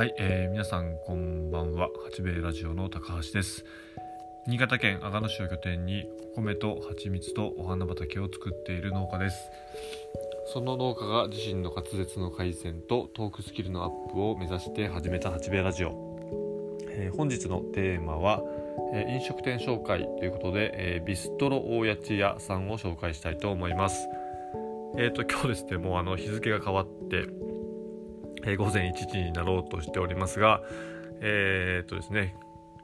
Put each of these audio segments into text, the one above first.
はい、えー、皆さんこんばんは。八兵衛ラジオの高橋です。新潟県阿賀野市を拠点にお米と蜂蜜とお花畑を作っている農家です。その農家が自身の滑舌の改善とトークスキルのアップを目指して始めた八兵衛ラジオ、えー、本日のテーマは、えー、飲食店紹介ということで、えー、ビストロ大家地屋さんを紹介したいと思います。えっ、と今日ですねもうあの日付が変わってえー、午前1時になろうとしておりますが、えー、っとですね、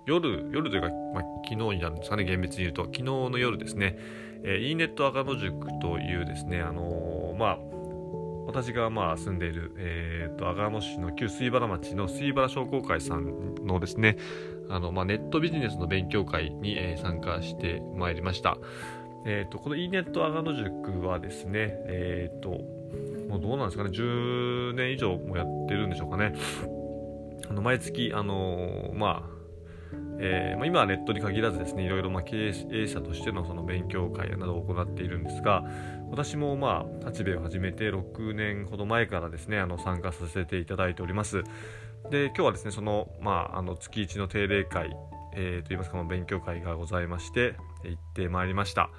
夜、夜というか、まあ、昨日になるんですかね、厳密に言うと、昨日の夜ですね、えー、e ネット赤野塾というですね、あのー、まあ、私がまあ住んでいる、えーと、阿賀野市の旧水原町の水原商工会さんのですねあの、まあ、ネットビジネスの勉強会に、えー、参加してまいりました。えーと、この e ネット阿賀野塾はですね、えーともうどうなんですかね、10年以上もやってるんでしょうかね。あの毎月、あのー、まあ、えーまあ、今はネットに限らずですね、いろいろまあ経営者としてのその勉強会などを行っているんですが、私もまあ、立兵を始めて6年ほど前からですね、あの参加させていただいております。で、今日はですね、その、まあ、あの月1の定例会、えー、といいますか、勉強会がございまして、行ってまいりました。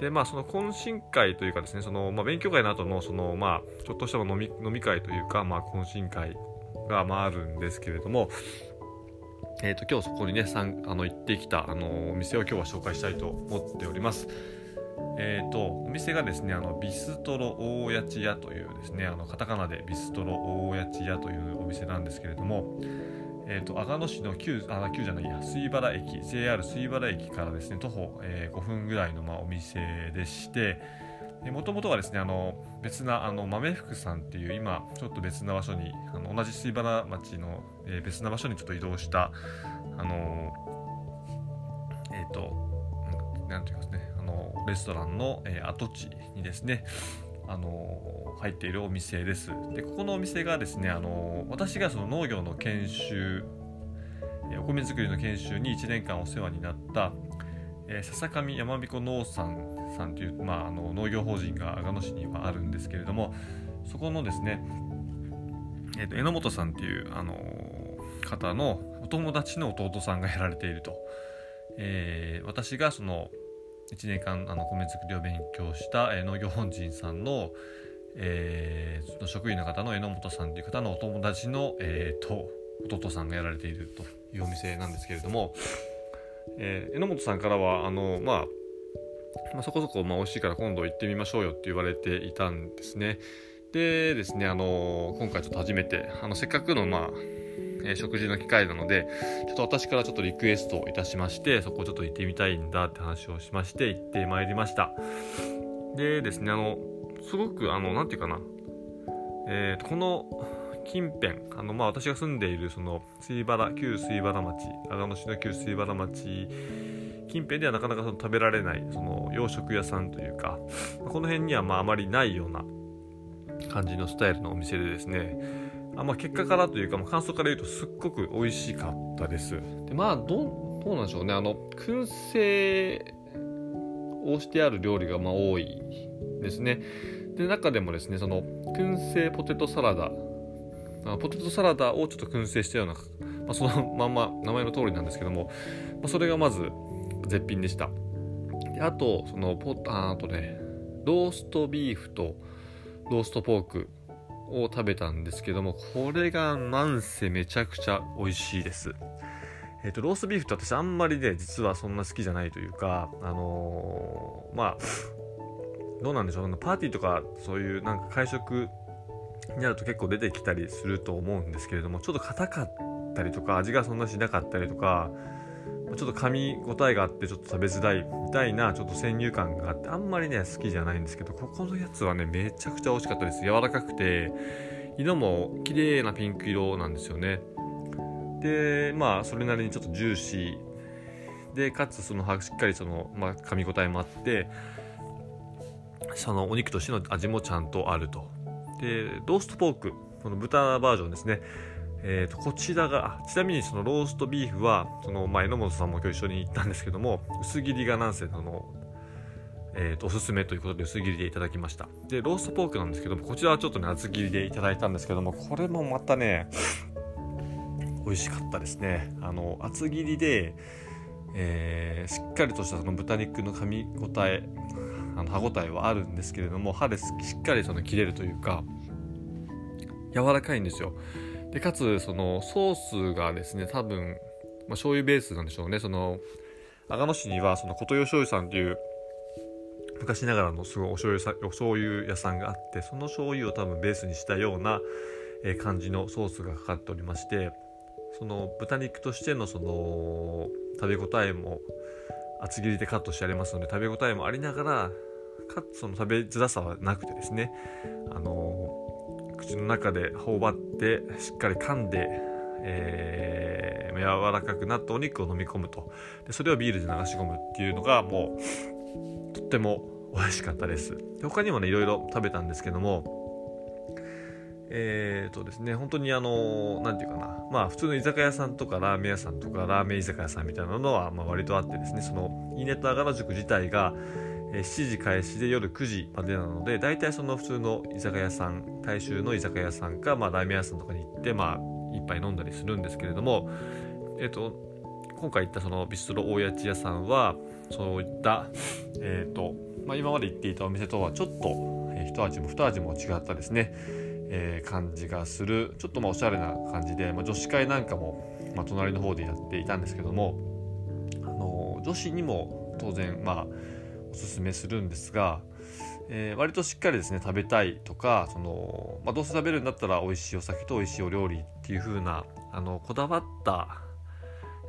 でまあその懇親会というかですねその、まあ、勉強会の後のそのまあちょっとした飲み飲み会というかまあ懇親会がまああるんですけれどもえーと、今日そこにねさんあの行ってきたあのお店を今日は紹介したいと思っております。えーと、お店がですねあのビストロ大家地屋というですねあのカタカナでビストロ大家地屋というお店なんですけれども、えーと、阿賀野市の旧あ旧じゃないや水原駅 JR 水原駅からですね徒歩、えー、5分ぐらいの、まあ、お店でしてもともとはですねあの別なあの豆福さんっていう今ちょっと別な場所にあの同じ水原町の、えー、別な場所にちょっと移動したあのえっ、ー、と何て言いますねあのレストランの、え、跡地にですねあの入っているお店です。でここのお店がですねあの私がその農業の研修お米作りの研修に1年間お世話になった、えー、笹上山彦農産さんという、まあ、あの農業法人が阿賀野市にはあるんですけれどもそこのですね、えーと、榎本さんっていう、あの方のお友達の弟さんがやられていると、えー、私がその1年間あの米作りを勉強した、えー、農業本人さんの、えー、職員の方の榎本さんという方のお友達の、えーと、弟さんがやられているというお店なんですけれども、えー、榎本さんからはあの、まあ、まあ、そこそこ、まあ、美味しいから今度行ってみましょうよって言われていたんですね。でですね、あの今回ちょっと初めてあのせっかくの、まあえー、食事の機会なので、ちょっと私からちょっとリクエストいたしまして、そこをちょっと行ってみたいんだって話をしまして、行ってまいりました。でですね、あの、すごく、あの、なんていうかな、えー、この近辺、あの、まあ、私が住んでいる、その、水原、旧水原町、阿賀野市の旧水原町、近辺ではなかなかその食べられない、その、洋食屋さんというか、この辺には、まあ、あまりないような感じのスタイルのお店でですね、あまあ、結果からというか、まあ、感想から言うとすっごく美味しかったです。でまあどどうなんでしょうねあの燻製をしてある料理がまあ多いですね。で中でもですねその燻製ポテトサラダあポテトサラダをちょっと燻製したような、まあ、そのまんま名前の通りなんですけども、まあ、それがまず絶品でした。であとそのポああとねローストビーフとローストポークを食べたんですけども、これがなんせめちゃくちゃ美味しいです。えっ、ー、と、ローストビーフって私あんまりね、実はそんな好きじゃないというか、あのー、まあ、どうなんでしょう、パーティーとかそういうなんか会食になると結構出てきたりすると思うんですけれども、ちょっと硬かったりとか、味がそんなしなかったりとか、ちょっと噛み応えがあってちょっと食べづらいみたいなちょっと先入観があってあんまりね好きじゃないんですけどここのやつはねめちゃくちゃ美味しかったです。柔らかくて色も綺麗なピンク色なんですよね。でまあそれなりにちょっとジューシーでかつそのしっかりその、まあ、噛み応えもあってそのお肉としての味もちゃんとあると。でローストポークこの豚バージョンですね。えーと、こちらがちなみにそのローストビーフはその、まあ、榎本さんも今日一緒に行ったんですけども薄切りがなんせあの、えーと、おすすめということで薄切りでいただきました。でローストポークなんですけどもこちらはちょっとね厚切りでいただいたんですけどもこれもまたね美味しかったですね。あの厚切りで、えー、しっかりとしたその豚肉の噛み応えあの歯ごたえはあるんですけれども歯でしっかりその切れるというか柔らかいんですよ。でかつそのソースがですね多分、まあ、醤油ベースなんでしょうね。その阿賀野市にはその琴代醤油さんっていう昔ながらのすごいお醤油さお醤油屋さんがあってその醤油を多分ベースにしたような、え感じのソースがかかっておりましてその豚肉としてのその食べ応えも厚切りでカットしてありますので食べ応えもありながらかつその食べづらさはなくてですね。あの口の中で頬張ってしっかり噛んで、えー、柔らかくなったお肉を飲み込むと。でそれをビールで流し込むっていうのがもうとっても美味しかったです。他にもねいろいろ食べたんですけどもえーとですね、本当にあの、なんていうかな、まあ普通の居酒屋さんとかラーメン屋さんとかラーメン居酒屋さんみたいなのは、まあ、割とあってですね、その、イネットアガラ塾自体が、7時開始で夜9時までなので、大体その普通の居酒屋さん、大衆の居酒屋さんか、まあラーメン屋さんとかに行って、まあ一杯飲んだりするんですけれども、えっ、ー、と、今回行ったそのビストロ大家地屋さんは、そういった、え、ー、と、まあ今まで行っていたお店とはちょっと、えー、一味も二味も違ったですね、えー、感じがするちょっとまあおしゃれな感じで、まあ、女子会なんかも、まあ、隣の方でやっていたんですけども、あの女子にも当然まあおすすめするんですが、えー、割としっかりですね食べたいとかその、まあ、どうせ食べるんだったら美味しいお酒と美味しいお料理っていう風なあのこだわった、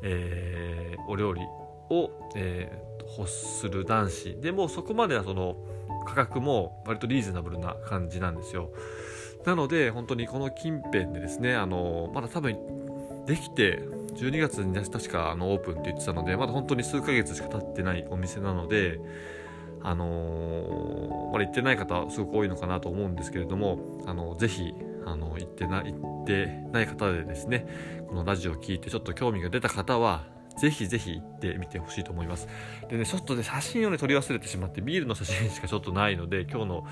えー、お料理を、えー、欲する男子でもそこまではその価格も割とリーズナブルな感じなんですよ。なので本当にこの近辺でですねあのまだ多分できて12月に確かあのオープンって言ってたのでまだ本当に数ヶ月しか経ってないお店なのであのまだ行ってない方すごく多いのかなと思うんですけれどもあのぜひあの行ってな行ってない方でですねこのラジオを聴いてちょっと興味が出た方はぜひぜひ行ってみてほしいと思います。でね、ちょっとね、写真をね、撮り忘れてしまって、ビールの写真しかちょっとないので、今日の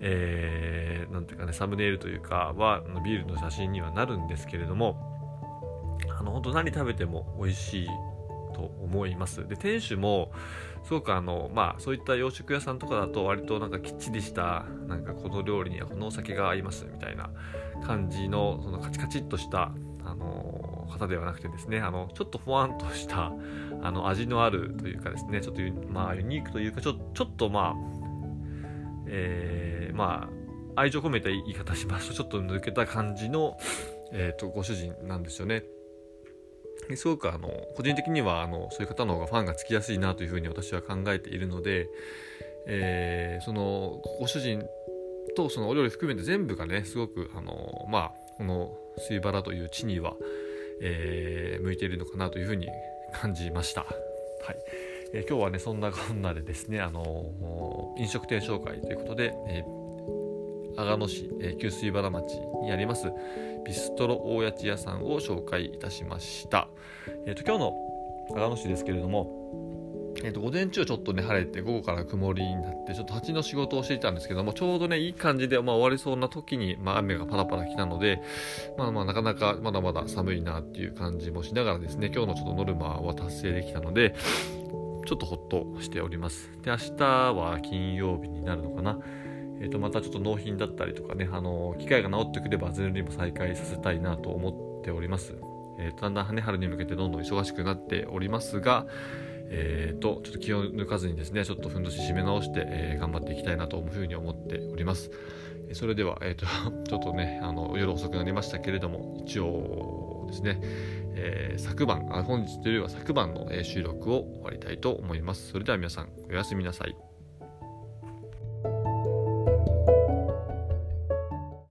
えー、なんていうかねサムネイルというかはビールの写真にはなるんですけれどもの本当何食べても美味しいと思いますで店主もすごくあのまあそういった洋食屋さんとかだと割となんかきっちりしたなんかこの料理にはこのお酒が合いますみたいな感じのそのカチカチっとしたあの方ではなくてですねあのちょっとふわんとしたあの味のあるというかですねちょっとまあユニークというかちょちょっとまあえー、まあ愛情込めた言い方しますとちょっと抜けた感じの、えーと、ご主人なんですよね。すごくあの個人的にはあのそういう方の方がファンがつきやすいなというふうに私は考えているので、えー、そのご主人とそのお料理含めて全部がねすごくあのまあこの水原という地には、えー、向いているのかなというふうに感じました。はいえー、今日はねそんなこんなでですねあの飲食店紹介ということで、えー、阿賀野市、えー、旧水原町にありますビストロ大家地屋さんを紹介いたしました、えーと、今日の阿賀野市ですけれどもえーと、午前中ちょっとね晴れて午後から曇りになってちょっと蜂の仕事をしていたんですけどもちょうどねいい感じで、まあ、終わりそうな時に、まあ、雨がパラパラ来たのでまあまあなかなかまだまだ寒いなっていう感じもしながらですね今日のちょっとノルマは達成できたのでちょっとほっとしております。で、明日は金曜日になるのかな。え、ー、と、またちょっと納品だったりとかね、あの、機械が治ってくれば、ゼロリも再開させたいなと思っております。えー、だんだん羽春に向けてどんどん忙しくなっておりますが、えーと、ちょっと気を抜かずにですね、ちょっとふんどし締め直して、えー、頑張っていきたいなというふうに思っております。それでは、えーと、ちょっとね、あの夜遅くなりましたけれども、一応ですね、えー、昨晩あ、本日というよりは昨晩の、え収録を終わりたいと思います。それでは皆さん、おやすみなさい。